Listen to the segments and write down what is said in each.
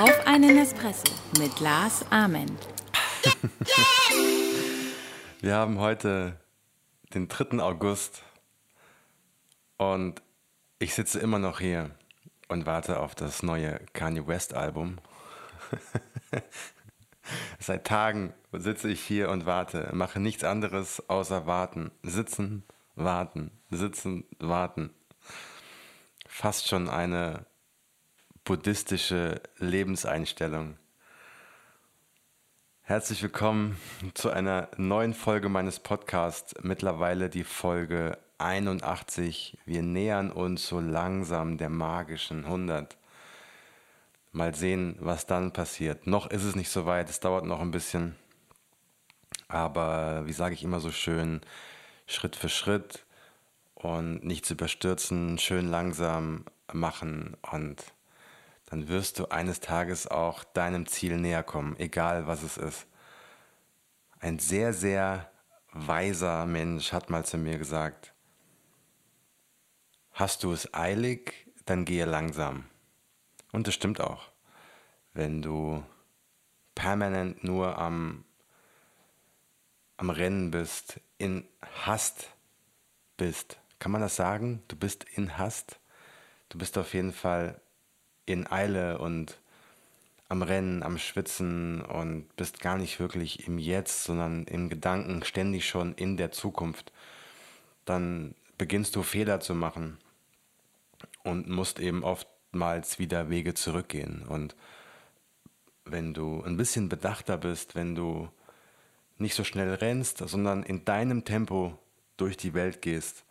Auf einen Espresso mit Lars Amen. Wir haben heute den 3. August und ich sitze immer noch hier und warte auf das neue Kanye West Album. Seit Tagen sitze ich hier und warte, mache nichts anderes außer warten, sitzen, warten, sitzen, warten. Fast schon eine buddhistische Lebenseinstellung. Herzlich willkommen zu einer neuen Folge meines Podcasts, mittlerweile die Folge 81. Wir nähern uns so langsam der magischen 100. Mal sehen, was dann passiert. Noch ist es nicht so weit, es dauert noch ein bisschen. Aber wie sage ich immer so schön, Schritt für Schritt und nichts überstürzen, schön langsam machen und dann wirst du eines Tages auch deinem Ziel näher kommen, egal was es ist. Ein sehr, sehr weiser Mensch hat mal zu mir gesagt, hast du es eilig, dann gehe langsam. Und das stimmt auch. Wenn du permanent nur am, am Rennen bist, in Hast bist, kann man das sagen? Du bist in Hast? Du bist auf jeden Fall in Eile und am Rennen, am Schwitzen und bist gar nicht wirklich im Jetzt, sondern im Gedanken ständig schon in der Zukunft, dann beginnst du Fehler zu machen und musst eben oftmals wieder Wege zurückgehen. Und wenn du ein bisschen bedachter bist, wenn du nicht so schnell rennst, sondern in deinem Tempo durch die Welt gehst,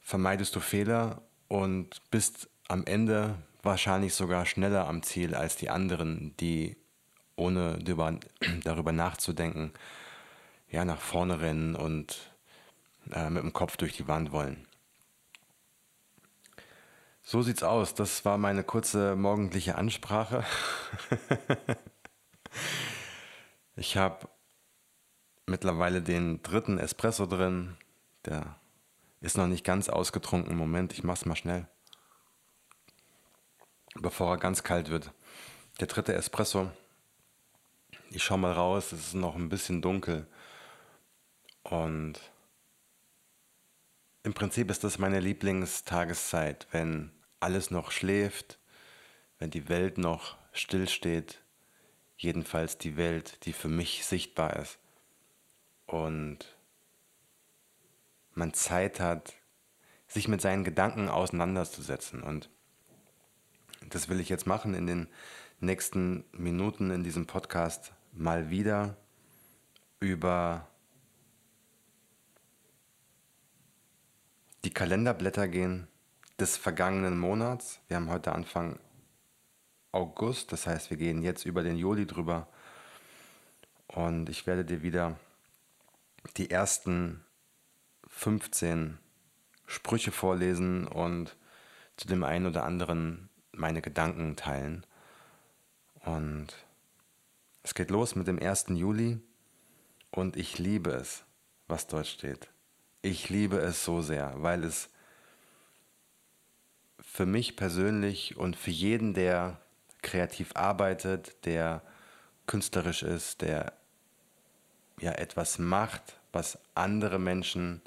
vermeidest du Fehler und bist am Ende wahrscheinlich sogar schneller am Ziel als die anderen, die ohne darüber nachzudenken, ja, nach vorne rennen und äh, mit dem Kopf durch die Wand wollen. So sieht's aus. Das war meine kurze morgendliche Ansprache. ich habe mittlerweile den dritten Espresso drin. Der ist noch nicht ganz ausgetrunken. Moment, ich mach's mal schnell bevor er ganz kalt wird. Der dritte Espresso. Ich schaue mal raus, es ist noch ein bisschen dunkel. Und im Prinzip ist das meine Lieblingstageszeit, wenn alles noch schläft, wenn die Welt noch stillsteht. Jedenfalls die Welt, die für mich sichtbar ist. Und man Zeit hat, sich mit seinen Gedanken auseinanderzusetzen. Und das will ich jetzt machen in den nächsten Minuten in diesem Podcast mal wieder über die Kalenderblätter gehen des vergangenen Monats. Wir haben heute Anfang August, das heißt, wir gehen jetzt über den Juli drüber. Und ich werde dir wieder die ersten 15 Sprüche vorlesen und zu dem einen oder anderen meine Gedanken teilen. Und es geht los mit dem 1. Juli und ich liebe es, was dort steht. Ich liebe es so sehr, weil es für mich persönlich und für jeden, der kreativ arbeitet, der künstlerisch ist, der ja etwas macht, was andere Menschen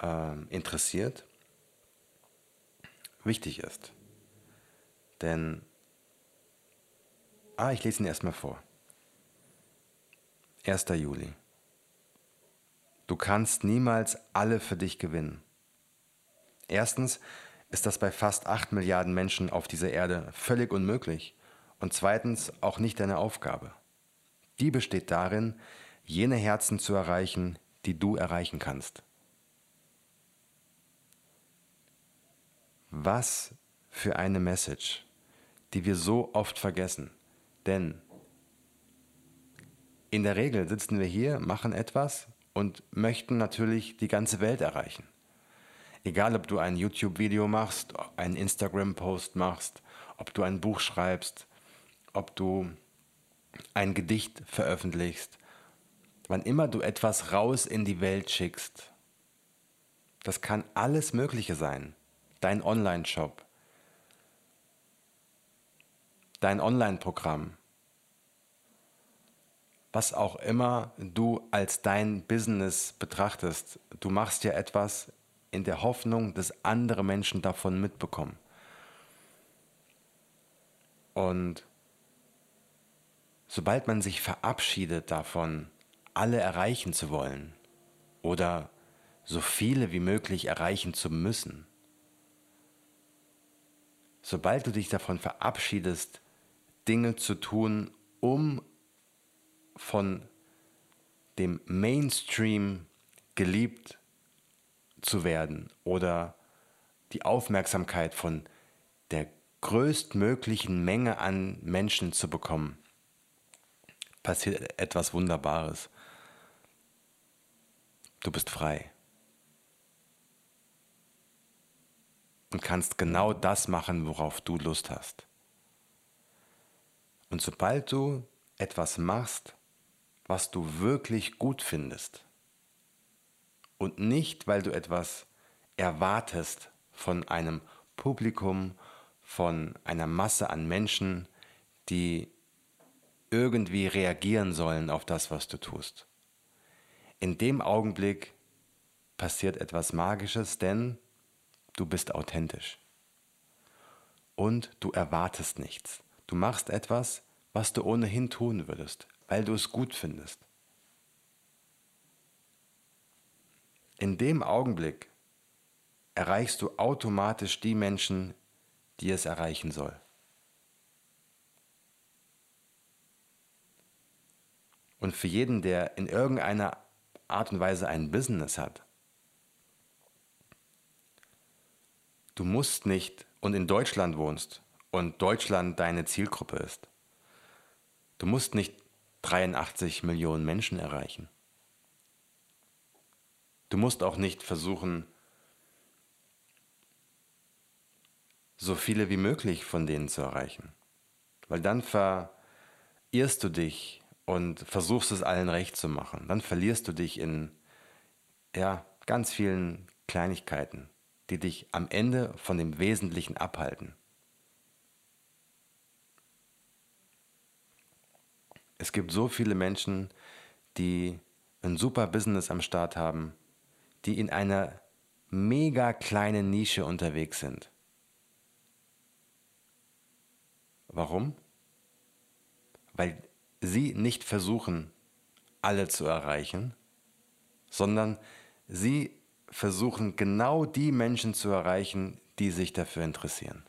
äh, interessiert, wichtig ist. Denn, ah, ich lese ihn erstmal vor. 1. Juli. Du kannst niemals alle für dich gewinnen. Erstens ist das bei fast 8 Milliarden Menschen auf dieser Erde völlig unmöglich. Und zweitens auch nicht deine Aufgabe. Die besteht darin, jene Herzen zu erreichen, die du erreichen kannst. Was für eine Message die wir so oft vergessen. Denn in der Regel sitzen wir hier, machen etwas und möchten natürlich die ganze Welt erreichen. Egal, ob du ein YouTube-Video machst, einen Instagram-Post machst, ob du ein Buch schreibst, ob du ein Gedicht veröffentlichst, wann immer du etwas raus in die Welt schickst, Das kann alles Mögliche sein. Dein Online-Shop, dein Online-Programm, was auch immer du als dein Business betrachtest. Du machst ja etwas in der Hoffnung, dass andere Menschen davon mitbekommen. Und sobald man sich verabschiedet davon, alle erreichen zu wollen oder so viele wie möglich erreichen zu müssen, sobald du dich davon verabschiedest, Dinge zu tun, um von dem Mainstream geliebt zu werden oder die Aufmerksamkeit von der größtmöglichen Menge an Menschen zu bekommen, passiert etwas Wunderbares. Du bist frei. Und kannst genau das machen, worauf du Lust hast. Und sobald du etwas machst, was du wirklich gut findest, und nicht, weil du etwas erwartest von einem Publikum, von einer Masse an Menschen, die irgendwie reagieren sollen auf das, was du tust. In dem Augenblick passiert etwas Magisches, denn du bist authentisch. Und du erwartest nichts. Du machst etwas, was du ohnehin tun würdest, weil du es gut findest. In dem Augenblick erreichst du automatisch die Menschen, die es erreichen soll. Und für jeden, der in irgendeiner Art und Weise ein Business hat, du musst nicht und in Deutschland wohnst und Deutschland deine Zielgruppe ist, du musst nicht 83 Millionen Menschen erreichen. Du musst auch nicht versuchen, so viele wie möglich von denen zu erreichen. Weil dann verirrst du dich und versuchst es allen recht zu machen. Dann verlierst du dich in ja, ganz vielen Kleinigkeiten, die dich am Ende von dem Wesentlichen abhalten. Es gibt so viele Menschen, die ein super Business am Start haben, die in einer mega kleinen Nische unterwegs sind. Warum? Weil sie nicht versuchen, alle zu erreichen, sondern sie versuchen genau die Menschen zu erreichen, die sich dafür interessieren.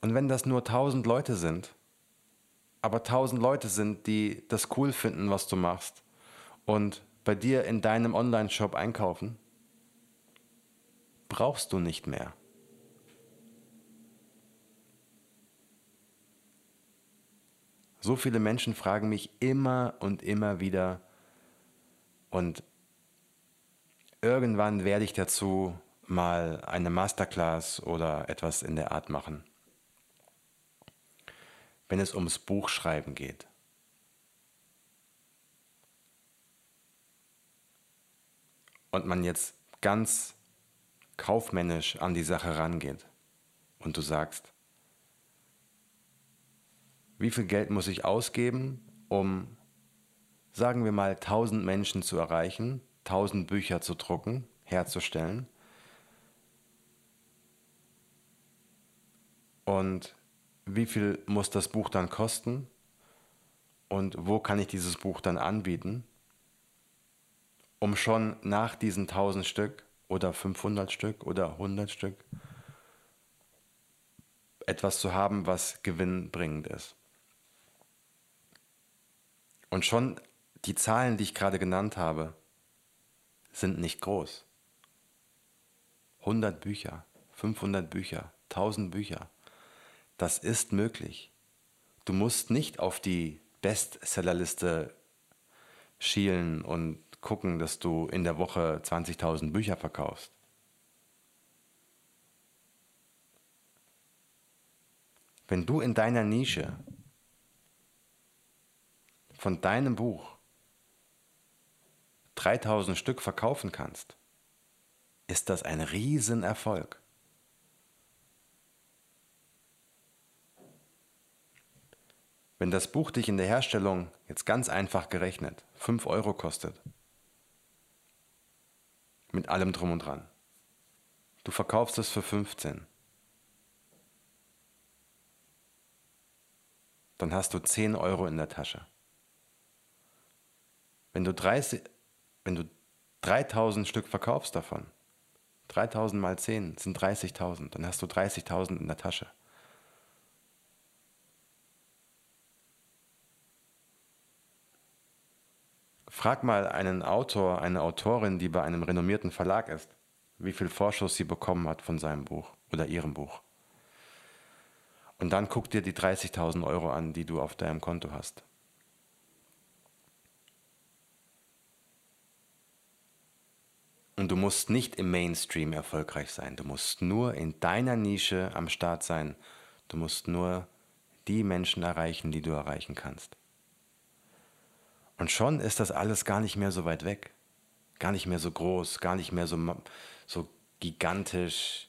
Und wenn das nur tausend Leute sind, aber tausend Leute sind, die das cool finden, was du machst und bei dir in deinem Online-Shop einkaufen, brauchst du nicht mehr. So viele Menschen fragen mich immer und immer wieder und irgendwann werde ich dazu mal eine Masterclass oder etwas in der Art machen. Wenn es ums Buchschreiben geht. Und man jetzt ganz kaufmännisch an die Sache rangeht und du sagst, wie viel Geld muss ich ausgeben, um, sagen wir mal, 1000 Menschen zu erreichen, 1000 Bücher zu drucken, herzustellen. Und wie viel muss das Buch dann kosten? Und wo kann ich dieses Buch dann anbieten? Um schon nach diesen 1000 Stück oder 500 Stück oder 100 Stück etwas zu haben, was gewinnbringend ist. Und schon die Zahlen, die ich gerade genannt habe, sind nicht groß. 100 Bücher, 500 Bücher, 1000 Bücher. Das ist möglich. Du musst nicht auf die Bestsellerliste schielen und gucken, dass du in der Woche 20.000 Bücher verkaufst. Wenn du in deiner Nische von deinem Buch 3000 Stück verkaufen kannst, ist das ein Riesenerfolg. Wenn das Buch dich in der Herstellung jetzt ganz einfach gerechnet 5 Euro kostet, mit allem drum und dran, du verkaufst es für 15, dann hast du 10 Euro in der Tasche. Wenn du, 30, wenn du 3000 Stück verkaufst davon, 3000 mal 10 sind 30.000, dann hast du 30.000 in der Tasche. Frag mal einen Autor, eine Autorin, die bei einem renommierten Verlag ist, wie viel Vorschuss sie bekommen hat von seinem Buch oder ihrem Buch. Und dann guck dir die 30.000 Euro an, die du auf deinem Konto hast. Und du musst nicht im Mainstream erfolgreich sein. Du musst nur in deiner Nische am Start sein. Du musst nur die Menschen erreichen, die du erreichen kannst. Und schon ist das alles gar nicht mehr so weit weg, gar nicht mehr so groß, gar nicht mehr so, so gigantisch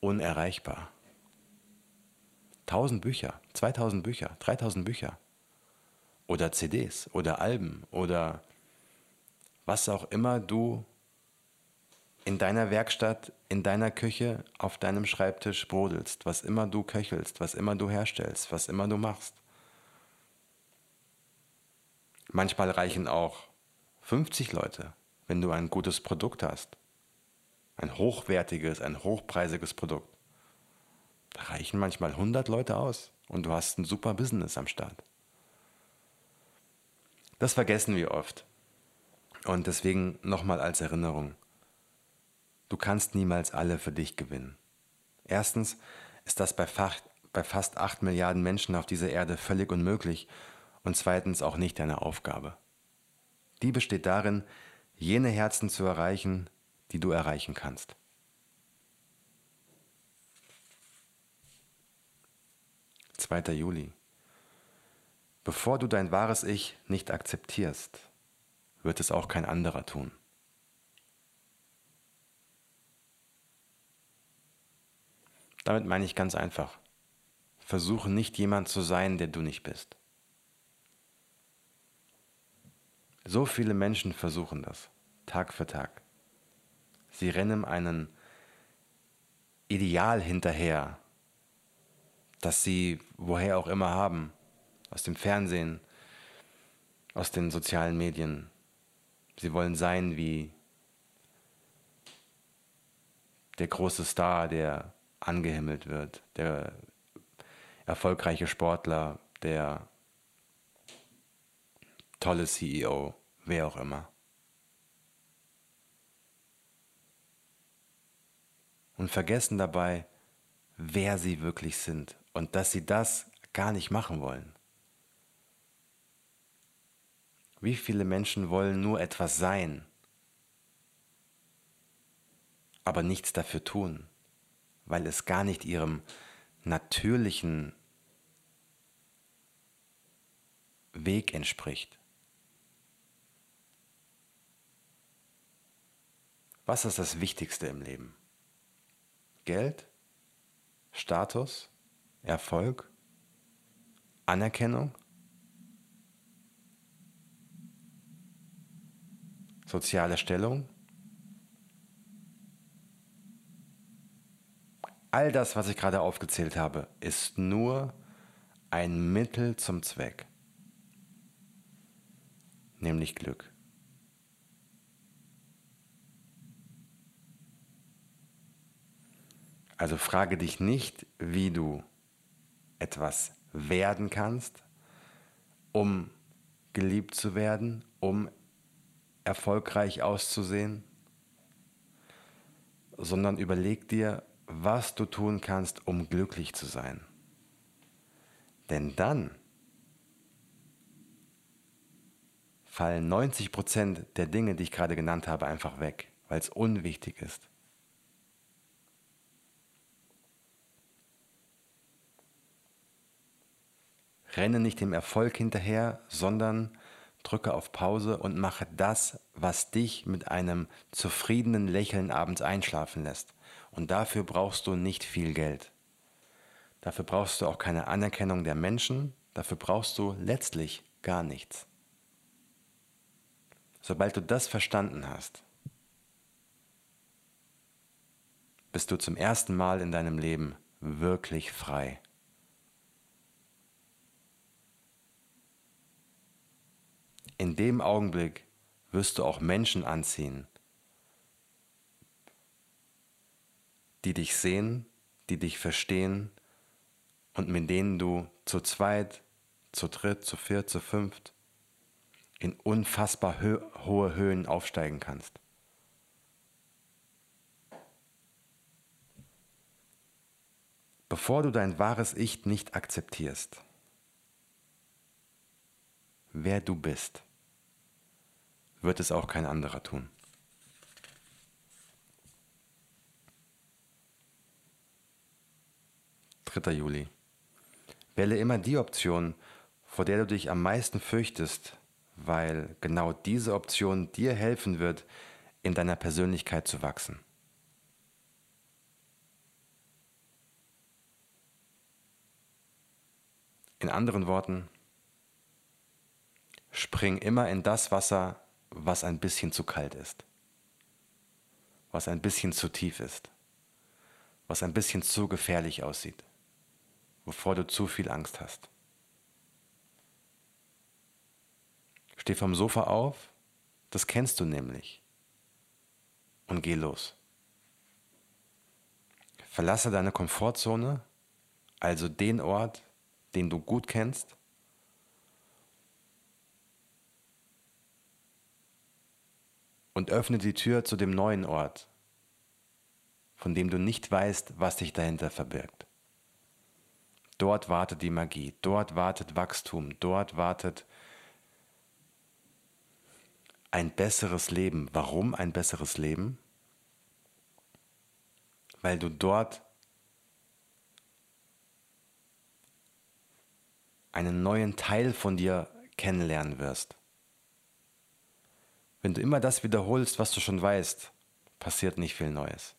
unerreichbar. 1000 Bücher, 2000 Bücher, 3000 Bücher oder CDs oder Alben oder was auch immer du in deiner Werkstatt, in deiner Küche, auf deinem Schreibtisch brodelst, was immer du köchelst, was immer du herstellst, was immer du machst. Manchmal reichen auch 50 Leute, wenn du ein gutes Produkt hast. Ein hochwertiges, ein hochpreisiges Produkt. Da reichen manchmal 100 Leute aus und du hast ein super Business am Start. Das vergessen wir oft. Und deswegen nochmal als Erinnerung. Du kannst niemals alle für dich gewinnen. Erstens ist das bei, fast 8 Milliarden Menschen auf dieser Erde völlig unmöglich und zweitens auch nicht deine Aufgabe. Die besteht darin, jene Herzen zu erreichen, die du erreichen kannst. Zweiter Juli. Bevor du dein wahres Ich nicht akzeptierst, wird es auch kein anderer tun. Damit meine ich ganz einfach. Versuche nicht jemand zu sein, der du nicht bist. So viele Menschen versuchen das, Tag für Tag. Sie rennen einem Ideal hinterher, das sie woher auch immer haben, aus dem Fernsehen, aus den sozialen Medien. Sie wollen sein wie der große Star, der angehimmelt wird, der erfolgreiche Sportler, der tolle CEO, wer auch immer. Und vergessen dabei, wer sie wirklich sind und dass sie das gar nicht machen wollen. Wie viele Menschen wollen nur etwas sein, aber nichts dafür tun? Weil es gar nicht ihrem natürlichen Weg entspricht. Was ist das Wichtigste im Leben? Geld? Status? Erfolg? Anerkennung? Soziale Stellung? All das, was ich gerade aufgezählt habe, ist nur ein Mittel zum Zweck, nämlich Glück. Also frage dich nicht, wie du etwas werden kannst, um geliebt zu werden, um erfolgreich auszusehen, sondern überleg dir, was du tun kannst, um glücklich zu sein. Denn dann fallen 90% der Dinge, die ich gerade genannt habe, einfach weg, weil es unwichtig ist. Renne nicht dem Erfolg hinterher, sondern drücke auf Pause und mache das, was dich mit einem zufriedenen Lächeln abends einschlafen lässt. Und dafür brauchst du nicht viel Geld. Dafür brauchst du auch keine Anerkennung der Menschen, dafür brauchst du letztlich gar nichts. Sobald du das verstanden hast, bist du zum ersten Mal in deinem Leben wirklich frei. In dem Augenblick wirst du auch Menschen anziehen, die dich sehen, die dich verstehen und mit denen du zu zweit, zu dritt, zu viert, zu fünft in unfassbar hohe Höhen aufsteigen kannst. Bevor du dein wahres Ich nicht akzeptierst, wer du bist, wird es auch kein anderer tun. Dritter Juli. Wähle immer die Option, vor der du dich am meisten fürchtest, weil genau diese Option dir helfen wird, in deiner Persönlichkeit zu wachsen. In anderen Worten, spring immer in das Wasser, was ein bisschen zu kalt ist, was ein bisschen zu tief ist, was ein bisschen zu gefährlich aussieht, wovor du zu viel Angst hast. Steh vom Sofa auf, das kennst du nämlich, und geh los. Verlasse deine Komfortzone, also den Ort, den du gut kennst, und öffne die Tür zu dem neuen Ort, von dem du nicht weißt, was sich dahinter verbirgt. Dort wartet die Magie, dort wartet Wachstum, dort wartet ein besseres Leben. Warum ein besseres Leben? Weil du dort einen neuen Teil von dir kennenlernen wirst. Wenn du immer das wiederholst, was du schon weißt, passiert nicht viel Neues.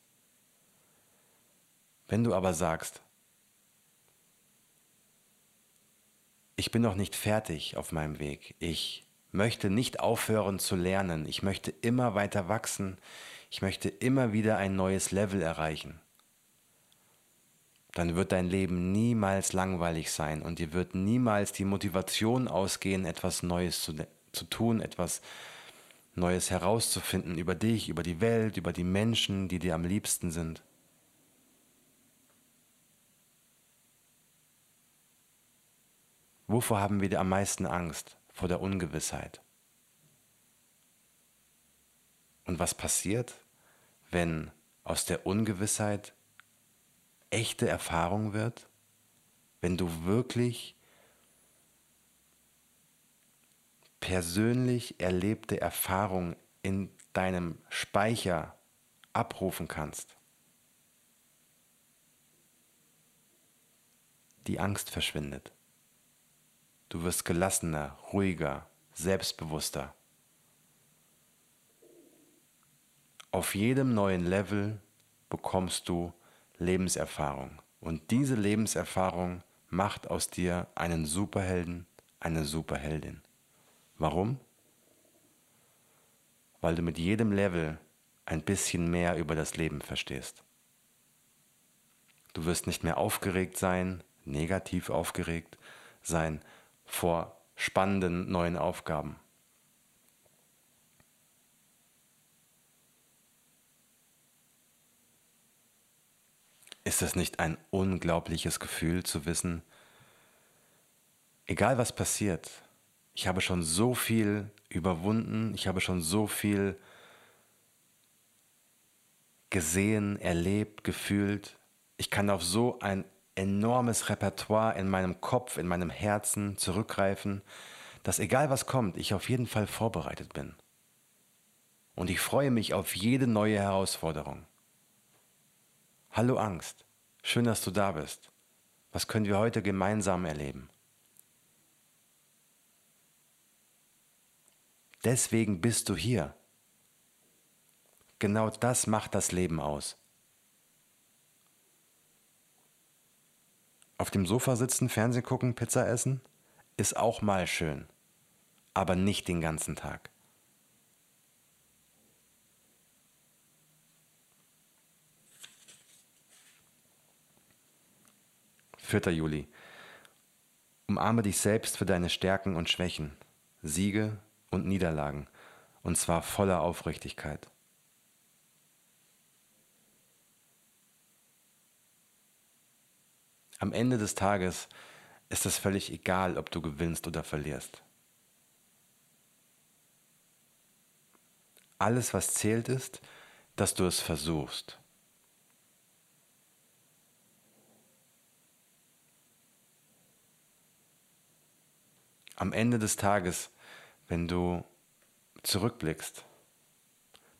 Wenn du aber sagst, ich bin noch nicht fertig auf meinem Weg, ich möchte nicht aufhören zu lernen. Ich möchte immer weiter wachsen. Ich möchte immer wieder ein neues Level erreichen. Dann wird dein Leben niemals langweilig sein und dir wird niemals die Motivation ausgehen, etwas Neues zu, zu tun, etwas Neues herauszufinden über dich, über die Welt, über die Menschen, die dir am liebsten sind. Wovor haben wir am meisten Angst? vor der Ungewissheit. Und was passiert, wenn aus der Ungewissheit echte Erfahrung wird? Wenn du wirklich persönlich erlebte Erfahrung in deinem Speicher abrufen kannst? Die Angst verschwindet. Du wirst gelassener, ruhiger, selbstbewusster. Auf jedem neuen Level bekommst du Lebenserfahrung. Und diese Lebenserfahrung macht aus dir einen Superhelden, eine Superheldin. Warum? Weil du mit jedem Level ein bisschen mehr über das Leben verstehst. Du wirst nicht mehr aufgeregt sein, negativ aufgeregt sein, vor spannenden neuen Aufgaben. Ist es nicht ein unglaubliches Gefühl zu wissen, egal was passiert, ich habe schon so viel überwunden, ich habe schon so viel gesehen, erlebt, gefühlt, ich kann auf so ein enormes Repertoire in meinem Kopf, in meinem Herzen zurückgreifen, dass egal was kommt, ich auf jeden Fall vorbereitet bin. Und ich freue mich auf jede neue Herausforderung. Hallo Angst, schön, dass du da bist. Was können wir heute gemeinsam erleben? Deswegen bist du hier. Genau das macht das Leben aus. Auf dem Sofa sitzen, Fernsehen gucken, Pizza essen, ist auch mal schön, aber nicht den ganzen Tag. Vierter Juli. Umarme dich selbst für deine Stärken und Schwächen, Siege und Niederlagen, und zwar voller Aufrichtigkeit. Am Ende des Tages ist es völlig egal, ob du gewinnst oder verlierst. Alles, was zählt, ist, dass du es versuchst. Am Ende des Tages, wenn du zurückblickst,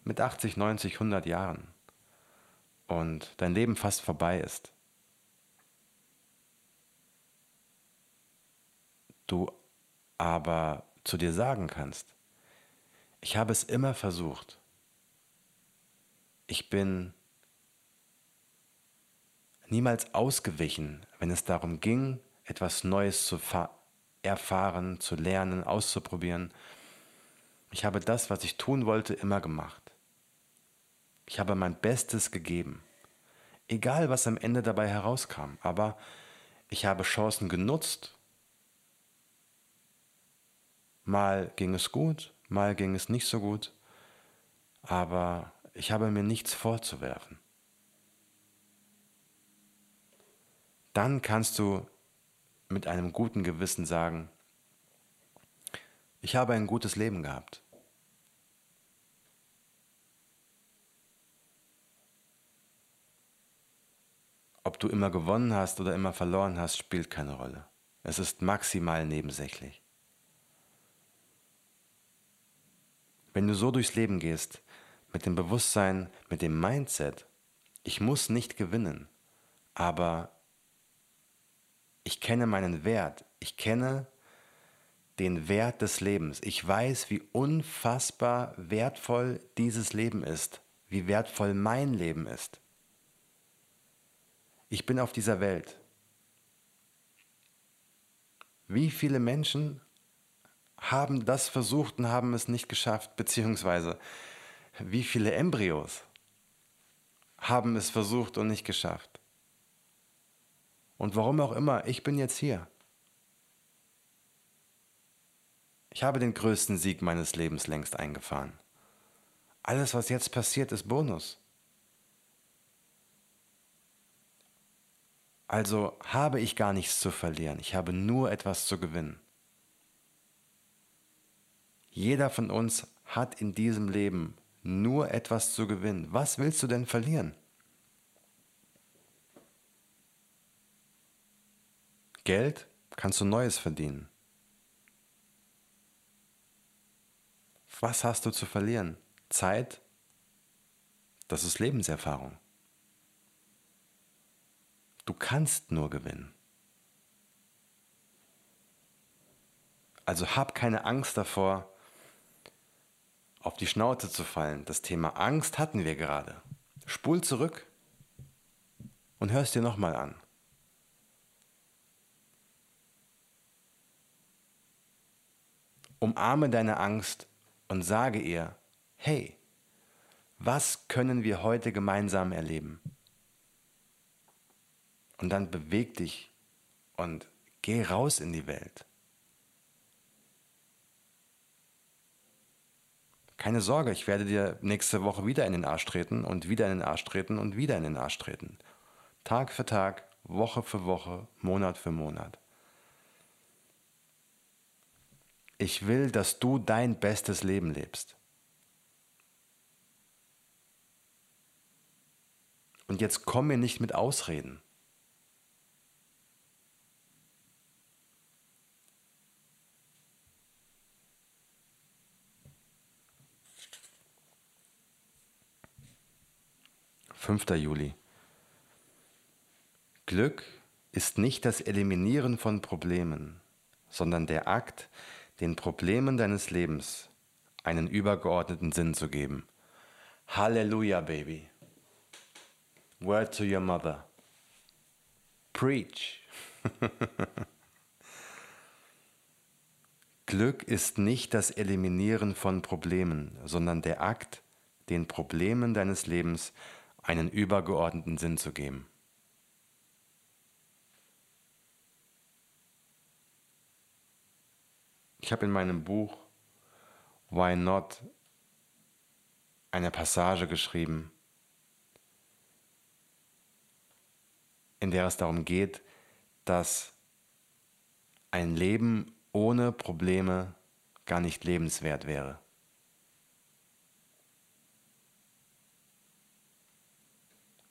mit 80, 90, 100 Jahren und dein Leben fast vorbei ist, du aber zu dir sagen kannst, ich habe es immer versucht. Ich bin niemals ausgewichen, wenn es darum ging, etwas Neues zu erfahren, zu lernen, auszuprobieren. Ich habe das, was ich tun wollte, immer gemacht. Ich habe mein Bestes gegeben. Egal, was am Ende dabei herauskam, aber ich habe Chancen genutzt Mal ging es gut, mal ging es nicht so gut, aber ich habe mir nichts vorzuwerfen. Dann kannst du mit einem guten Gewissen sagen, ich habe ein gutes Leben gehabt. Ob du immer gewonnen hast oder immer verloren hast, spielt keine Rolle. Es ist maximal nebensächlich. Wenn du so durchs Leben gehst, mit dem Bewusstsein, mit dem Mindset, ich muss nicht gewinnen, aber ich kenne meinen Wert, ich kenne den Wert des Lebens. Ich weiß, wie unfassbar wertvoll dieses Leben ist, wie wertvoll mein Leben ist. Ich bin auf dieser Welt. Wie viele Menschen haben das versucht und haben es nicht geschafft, beziehungsweise wie viele Embryos haben es versucht und nicht geschafft. Und warum auch immer, ich bin jetzt hier. Ich habe den größten Sieg meines Lebens längst eingefahren. Alles, was jetzt passiert, ist Bonus. Also habe ich gar nichts zu verlieren, ich habe nur etwas zu gewinnen. Jeder von uns hat in diesem Leben nur etwas zu gewinnen. Was willst du denn verlieren? Geld kannst du Neues verdienen. Was hast du zu verlieren? Zeit? Das ist Lebenserfahrung. Du kannst nur gewinnen. Also hab keine Angst davor, auf die Schnauze zu fallen. Das Thema Angst hatten wir gerade. Spul zurück und hör es dir nochmal an. Umarme deine Angst und sage ihr, hey, was können wir heute gemeinsam erleben? Und dann beweg dich und geh raus in die Welt. Keine Sorge, ich werde dir nächste Woche wieder in den Arsch treten und wieder in den Arsch treten und wieder in den Arsch treten. Tag für Tag, Woche für Woche, Monat für Monat. Ich will, dass du dein bestes Leben lebst. Und jetzt komm mir nicht mit Ausreden. 5. Juli. Glück ist nicht das Eliminieren von Problemen, sondern der Akt, den Problemen deines Lebens einen übergeordneten Sinn zu geben. Halleluja, Baby. Word to your mother. Preach. Glück ist nicht das Eliminieren von Problemen, sondern der Akt, den Problemen deines Lebens einen übergeordneten Sinn zu geben. Ich habe in meinem Buch Why Not eine Passage geschrieben, in der es darum geht, dass ein Leben ohne Probleme gar nicht lebenswert wäre.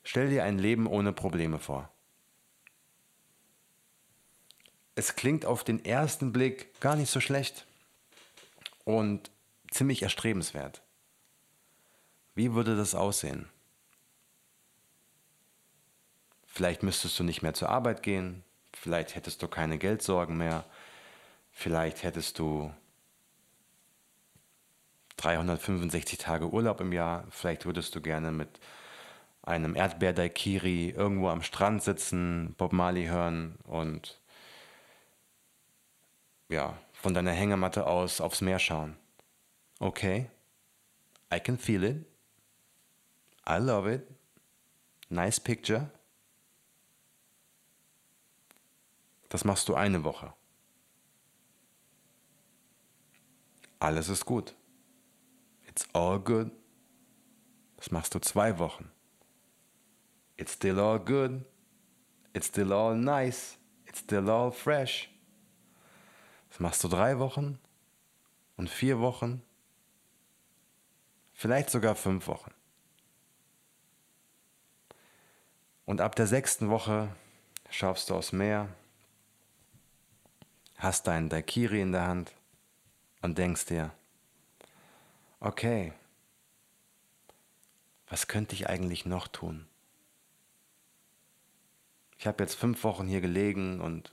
Stell dir ein Leben ohne Probleme vor. Es klingt auf den ersten Blick gar nicht so schlecht und ziemlich erstrebenswert. Wie würde das aussehen? Vielleicht müsstest du nicht mehr zur Arbeit gehen, vielleicht hättest du keine Geldsorgen mehr, vielleicht hättest du 365 Tage Urlaub im Jahr, vielleicht würdest du gerne mit einem Erdbeer-Daikiri irgendwo am Strand sitzen, Bob Marley hören und ja, von deiner Hängematte aus aufs Meer schauen. Okay, I can feel it. I love it. Nice picture. Das machst du eine Woche. Alles ist gut. It's all good. Das machst du zwei Wochen. It's still all good. It's still all nice. It's still all fresh. Das machst du drei Wochen und vier Wochen, vielleicht sogar fünf Wochen. Und ab der sechsten Woche schaust du aufs Meer, hast deinen Daikiri in der Hand und denkst dir, okay, was könnte ich eigentlich noch tun? Ich habe jetzt fünf Wochen hier gelegen und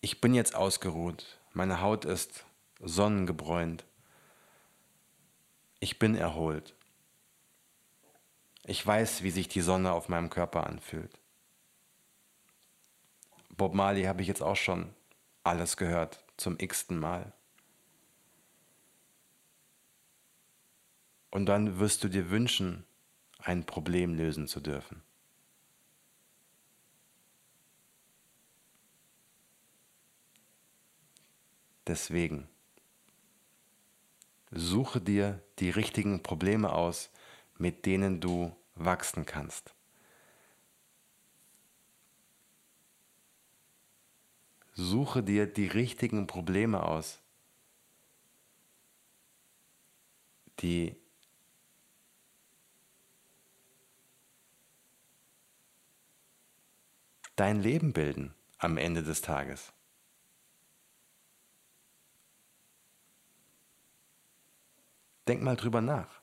ich bin jetzt ausgeruht. Meine Haut ist sonnengebräunt. Ich bin erholt. Ich weiß, wie sich die Sonne auf meinem Körper anfühlt. Bob Marley habe ich jetzt auch schon alles gehört zum x-ten Mal. Und dann wirst du dir wünschen, ein Problem lösen zu dürfen. Deswegen suche dir die richtigen Probleme aus, mit denen du wachsen kannst. Suche dir die richtigen Probleme aus, die dein Leben bilden am Ende des Tages. Denk mal drüber nach.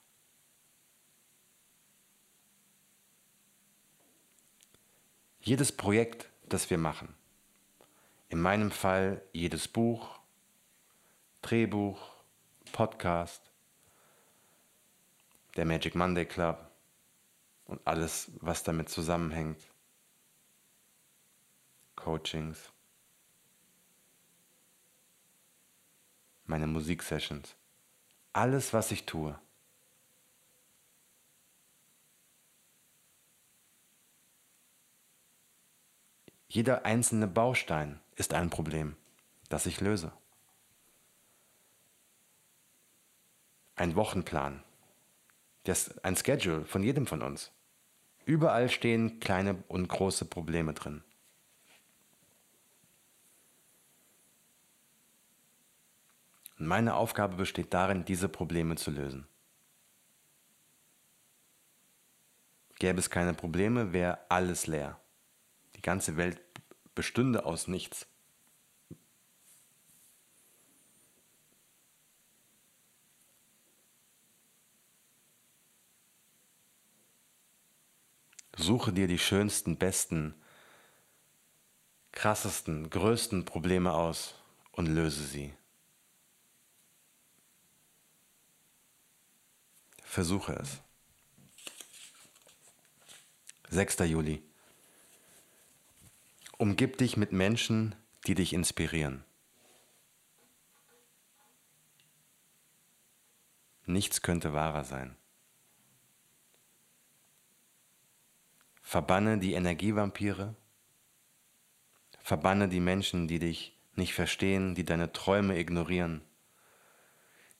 Jedes Projekt, das wir machen, in meinem Fall jedes Buch, Drehbuch, Podcast, der Magic Monday Club und alles, was damit zusammenhängt, Coachings, meine Musiksessions alles, was ich tue. Jeder einzelne Baustein ist ein Problem, das ich löse. Ein Wochenplan, das ein Schedule von jedem von uns. Überall stehen kleine und große Probleme drin. Und meine Aufgabe besteht darin, diese Probleme zu lösen. Gäbe es keine Probleme, wäre alles leer. Die ganze Welt bestünde aus nichts. Suche dir die schönsten, besten, krassesten, größten Probleme aus und löse sie. Versuche es. 6. Juli. Umgib dich mit Menschen, die dich inspirieren. Nichts könnte wahrer sein. Verbanne die Energievampire. Verbanne die Menschen, die dich nicht verstehen, die deine Träume ignorieren,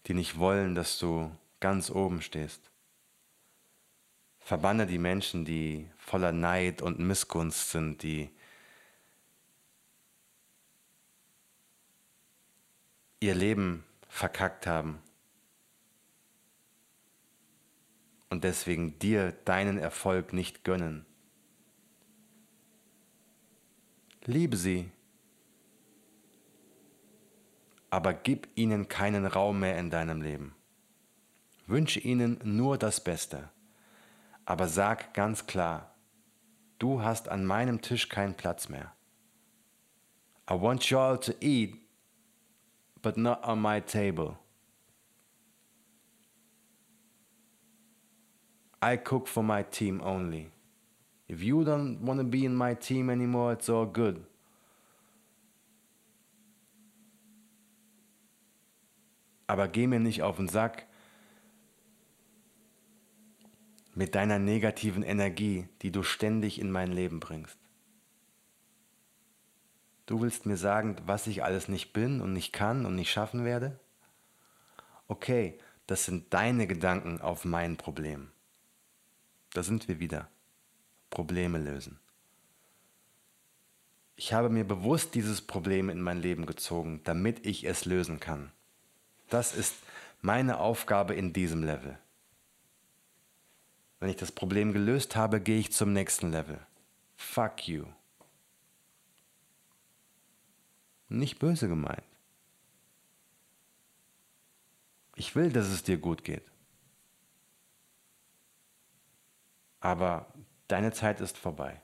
die nicht wollen, dass du ganz oben stehst. Verbanne die Menschen, die voller Neid und Missgunst sind, die ihr Leben verkackt haben und deswegen dir deinen Erfolg nicht gönnen. Liebe sie, aber gib ihnen keinen Raum mehr in deinem Leben. Wünsche ihnen nur das Beste, aber sag ganz klar, du hast an meinem Tisch keinen Platz mehr. I want you all to eat, but not on my table. I cook for my team only. If you don't want to be in my team anymore, it's all good. Aber geh mir nicht auf den Sack mit deiner negativen Energie, die du ständig in mein Leben bringst. Du willst mir sagen, was ich alles nicht bin und nicht kann und nicht schaffen werde? Okay, das sind deine Gedanken auf mein Problem. Da sind wir wieder. Probleme lösen. Ich habe mir bewusst dieses Problem in mein Leben gezogen, damit ich es lösen kann. Das ist meine Aufgabe in diesem Level. Wenn ich das Problem gelöst habe, gehe ich zum nächsten Level. Fuck you. Nicht böse gemeint. Ich will, dass es dir gut geht. Aber Deine Zeit ist vorbei.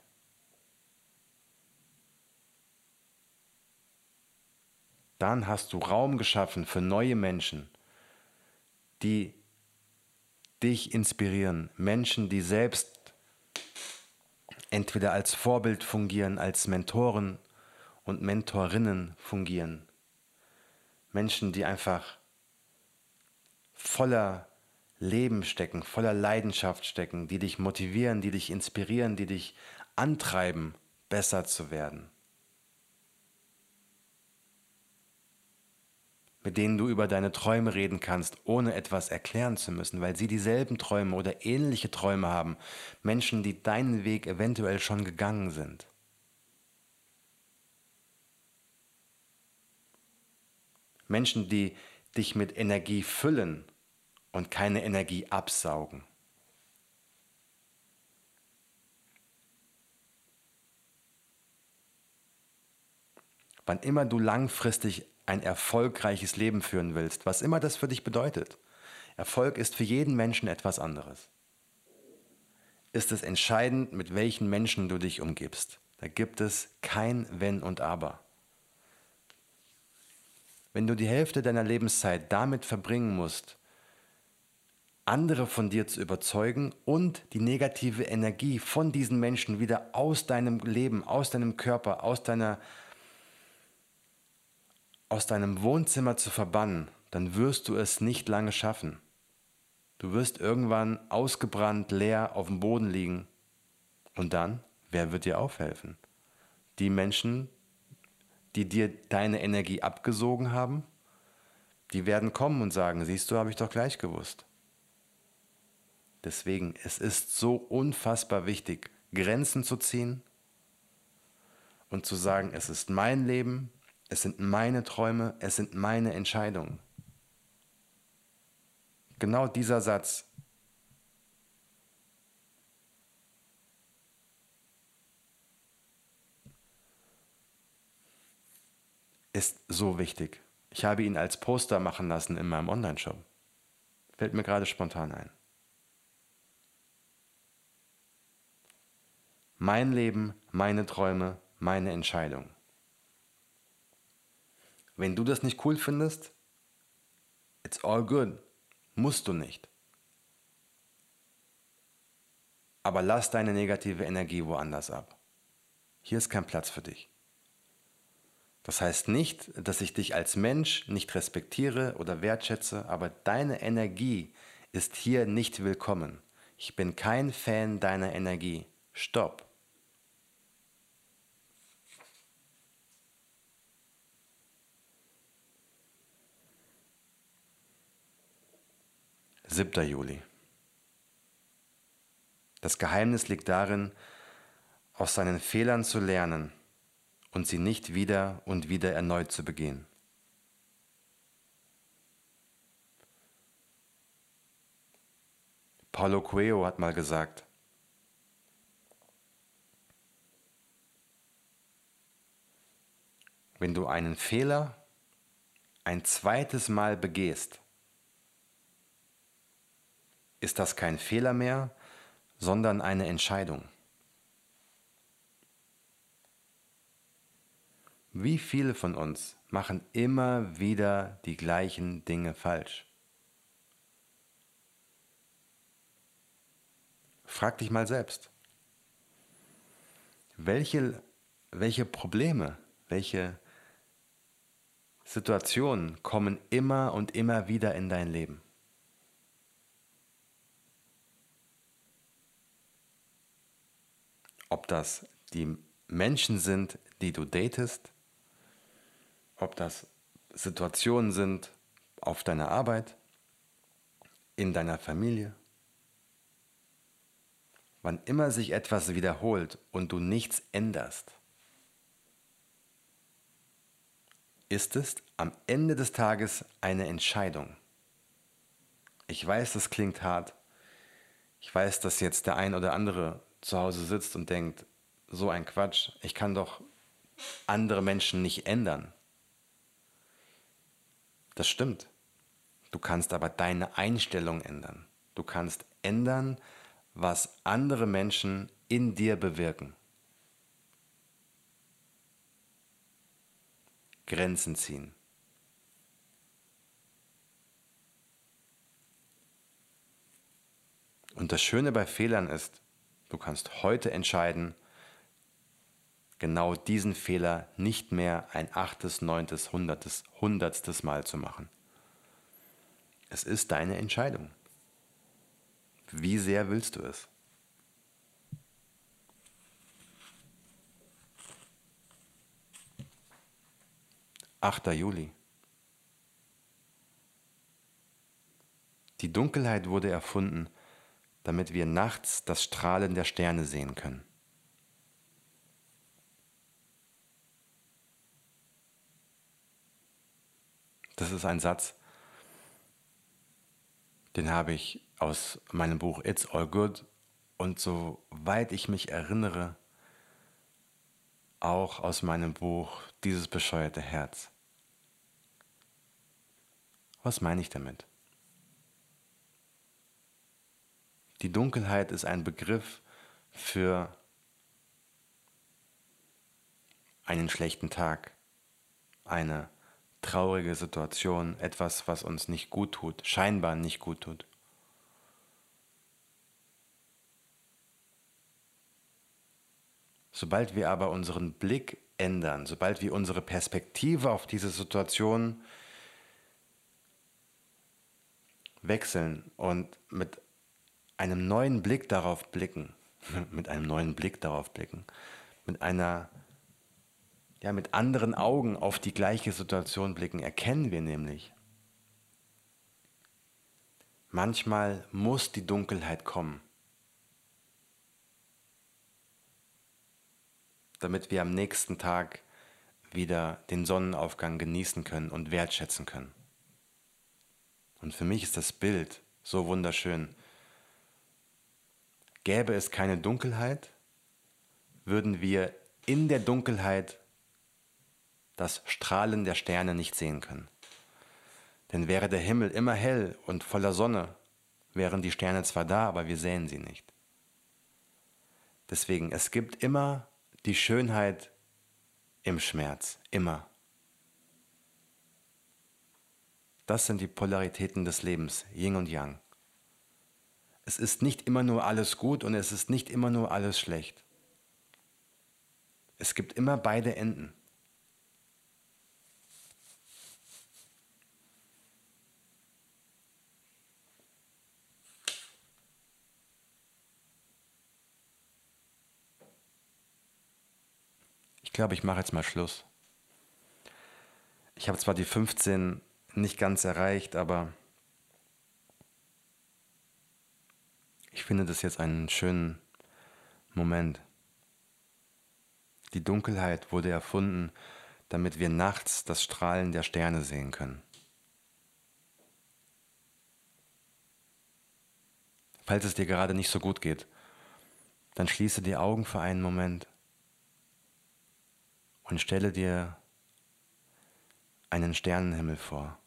Dann hast du Raum geschaffen für neue Menschen, die dich inspirieren. Menschen, die selbst entweder als Vorbild fungieren, als Mentoren und Mentorinnen fungieren. Menschen, die einfach voller Leben stecken, voller Leidenschaft stecken, die dich motivieren, die dich inspirieren, die dich antreiben, besser zu werden. Mit denen du über deine Träume reden kannst, ohne etwas erklären zu müssen, weil sie dieselben Träume oder ähnliche Träume haben. Menschen, die deinen Weg eventuell schon gegangen sind. Menschen, die dich mit Energie füllen und keine Energie absaugen. Wann immer du langfristig ein erfolgreiches Leben führen willst, was immer das für dich bedeutet, Erfolg ist für jeden Menschen etwas anderes. Ist es entscheidend, mit welchen Menschen du dich umgibst. Da gibt es kein Wenn und Aber. Wenn du die Hälfte deiner Lebenszeit damit verbringen musst, andere von dir zu überzeugen und die negative Energie von diesen Menschen wieder aus deinem Leben, aus deinem Körper, aus deiner aus deinem Wohnzimmer zu verbannen, dann wirst du es nicht lange schaffen. Du wirst irgendwann ausgebrannt, leer auf dem Boden liegen. Und dann, wer wird dir aufhelfen? Die Menschen, die dir deine Energie abgesogen haben, die werden kommen und sagen, siehst du, habe ich doch gleich gewusst. Deswegen, es ist so unfassbar wichtig, Grenzen zu ziehen und zu sagen, es ist mein Leben, es sind meine Träume, es sind meine Entscheidungen. Genau dieser Satz ist so wichtig. Ich habe ihn als Poster machen lassen in meinem Online-Shop. Fällt mir gerade spontan ein. Mein Leben, meine Träume, meine Entscheidung. Wenn du das nicht cool findest, it's all good. Musst du nicht. aber lass deine negative Energie woanders ab. Hier ist kein Platz für dich. Das heißt nicht, dass ich dich als Mensch nicht respektiere oder wertschätze, aber deine Energie ist hier nicht willkommen. Ich bin kein Fan deiner Energie. Stopp. Siebter Juli. Das Geheimnis liegt darin, aus seinen Fehlern zu lernen und sie nicht wieder und wieder erneut zu begehen. Paulo Coelho hat mal gesagt, wenn du einen Fehler ein zweites Mal begehst, ist das kein Fehler mehr, sondern eine Entscheidung. Wie viele von uns machen immer wieder die gleichen Dinge falsch? Frag dich mal selbst. Welche, welche Probleme, welche Situationen kommen immer und immer wieder in dein Leben? Ob das die Menschen sind, die du datest, ob das Situationen sind auf deiner Arbeit, in deiner Familie. Wann immer sich etwas wiederholt und du nichts änderst, ist es am Ende des Tages eine Entscheidung. Ich weiß, das klingt hart. Ich weiß, dass jetzt der ein oder andere zu Hause sitzt und denkt, so ein Quatsch, ich kann doch andere Menschen nicht ändern. Das stimmt. Du kannst aber deine Einstellung ändern. Du kannst ändern, was andere Menschen in dir bewirken. Grenzen ziehen. Und das Schöne bei Fehlern ist, du kannst heute entscheiden, genau diesen Fehler nicht mehr ein achtes, neuntes, hundertes, hundertstes Mal zu machen. Es ist deine Entscheidung. Wie sehr willst du es? Achter Juli. Die Dunkelheit wurde erfunden, damit wir nachts das Strahlen der Sterne sehen können. Das ist ein Satz, den habe ich aus meinem Buch It's All Good und soweit ich mich erinnere, auch aus meinem Buch Dieses bescheuerte Herz. Was meine ich damit? Die Dunkelheit ist ein Begriff für einen schlechten Tag, eine traurige Situation, etwas, was uns nicht gut tut, scheinbar nicht gut tut. Sobald wir aber unseren Blick ändern, sobald wir unsere Perspektive auf diese Situation wechseln und mit einem neuen Blick darauf blicken, mit einem neuen Blick darauf blicken, mit einer ja, mit anderen Augen auf die gleiche Situation blicken, erkennen wir nämlich, manchmal muss die Dunkelheit kommen, damit wir am nächsten Tag wieder den Sonnenaufgang genießen können und wertschätzen können. Und für mich ist das Bild so wunderschön. Gäbe es keine Dunkelheit, würden wir in der Dunkelheit das Strahlen der Sterne nicht sehen können. Denn wäre der Himmel immer hell und voller Sonne, wären die Sterne zwar da, aber wir sehen sie nicht. Deswegen, es gibt immer die Schönheit im Schmerz, immer. Das sind die Polaritäten des Lebens, Yin und Yang. Es ist nicht immer nur alles gut und es ist nicht immer nur alles schlecht. Es gibt immer beide Enden. Ich glaube, ich mache jetzt mal Schluss. Ich habe zwar die 15 nicht ganz erreicht, aber ich finde das jetzt einen schönen Moment. Die Dunkelheit wurde erfunden, damit wir nachts das Strahlen der Sterne sehen können. Falls es dir gerade nicht so gut geht, dann schließe die Augen für einen Moment und stelle dir einen Sternenhimmel vor.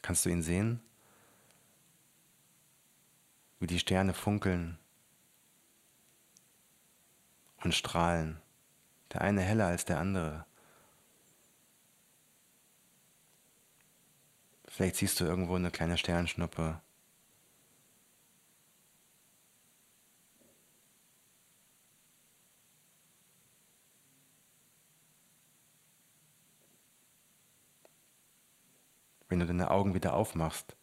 Kannst du ihn sehen? Wie die Sterne funkeln und strahlen, der eine heller als der andere. Vielleicht siehst du irgendwo eine kleine Sternschnuppe wenn du deine Augen wieder aufmachst,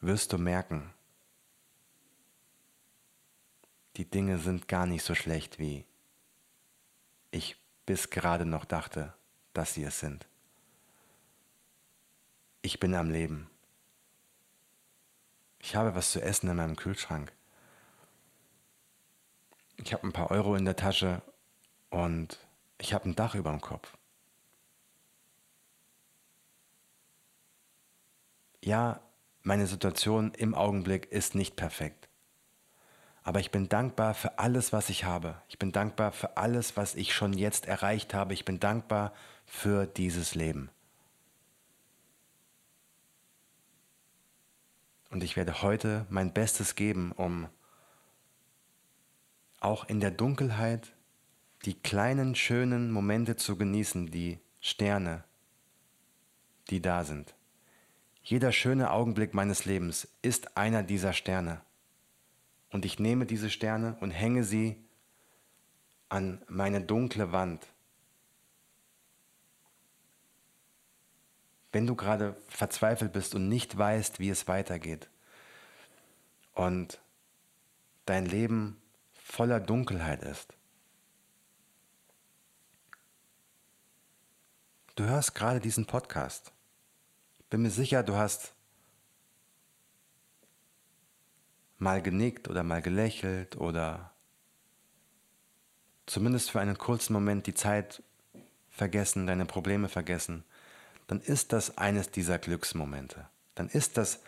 wirst du merken, die Dinge sind gar nicht so schlecht, wie ich bis gerade noch dachte, dass sie es sind. Ich bin am Leben. Ich habe was zu essen in meinem Kühlschrank. Ich habe ein paar Euro in der Tasche und ich habe ein Dach über dem Kopf. ja, meine Situation im Augenblick ist nicht perfekt. Aber ich bin dankbar für alles, was ich habe. Ich bin dankbar für alles, was ich schon jetzt erreicht habe. Ich bin dankbar für dieses Leben. Und ich werde heute mein Bestes geben, um auch in der Dunkelheit die kleinen, schönen Momente zu genießen, die Sterne, die da sind. Jeder schöne Augenblick meines Lebens ist einer dieser Sterne. Und ich nehme diese Sterne und hänge sie an meine dunkle Wand. Wenn du gerade verzweifelt bist und nicht weißt, wie es weitergeht und dein Leben voller Dunkelheit ist, du hörst gerade diesen Podcast bin mir sicher, du hast mal genickt oder mal gelächelt oder zumindest für einen kurzen Moment die Zeit vergessen, deine Probleme vergessen, dann ist das eines dieser Glücksmomente. Dann ist das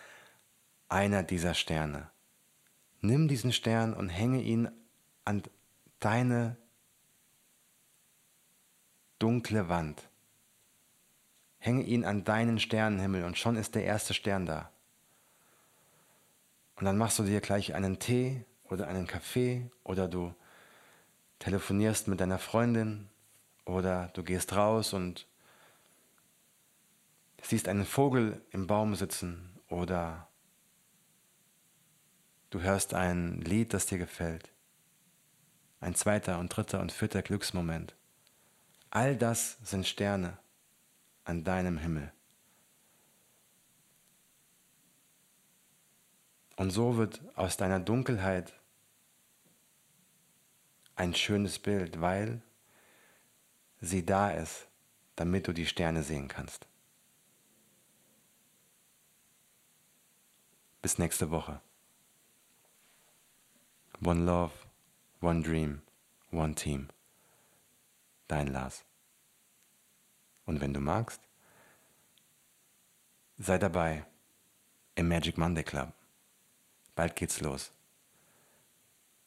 einer dieser Sterne. Nimm diesen Stern und hänge ihn an deine dunkle Wand. Hänge ihn an deinen Sternenhimmel und schon ist der erste Stern da. Und dann machst du dir gleich einen Tee oder einen Kaffee oder du telefonierst mit deiner Freundin oder du gehst raus und siehst einen Vogel im Baum sitzen oder du hörst ein Lied, das dir gefällt. Ein zweiter und dritter und vierter Glücksmoment. All das sind Sterne an deinem Himmel. Und so wird aus deiner Dunkelheit ein schönes Bild, weil sie da ist, damit du die Sterne sehen kannst. Bis nächste Woche. One Love, One Dream, One Team. Dein Lars. Und wenn du magst, sei dabei im Magic Monday Club. Bald geht's los.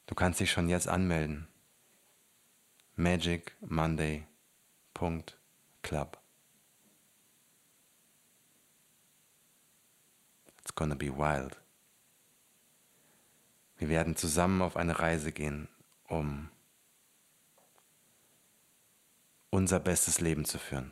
Du kannst dich schon jetzt anmelden. magicmonday.club. It's gonna be wild. Wir werden zusammen auf eine Reise gehen, um unser bestes Leben zu führen.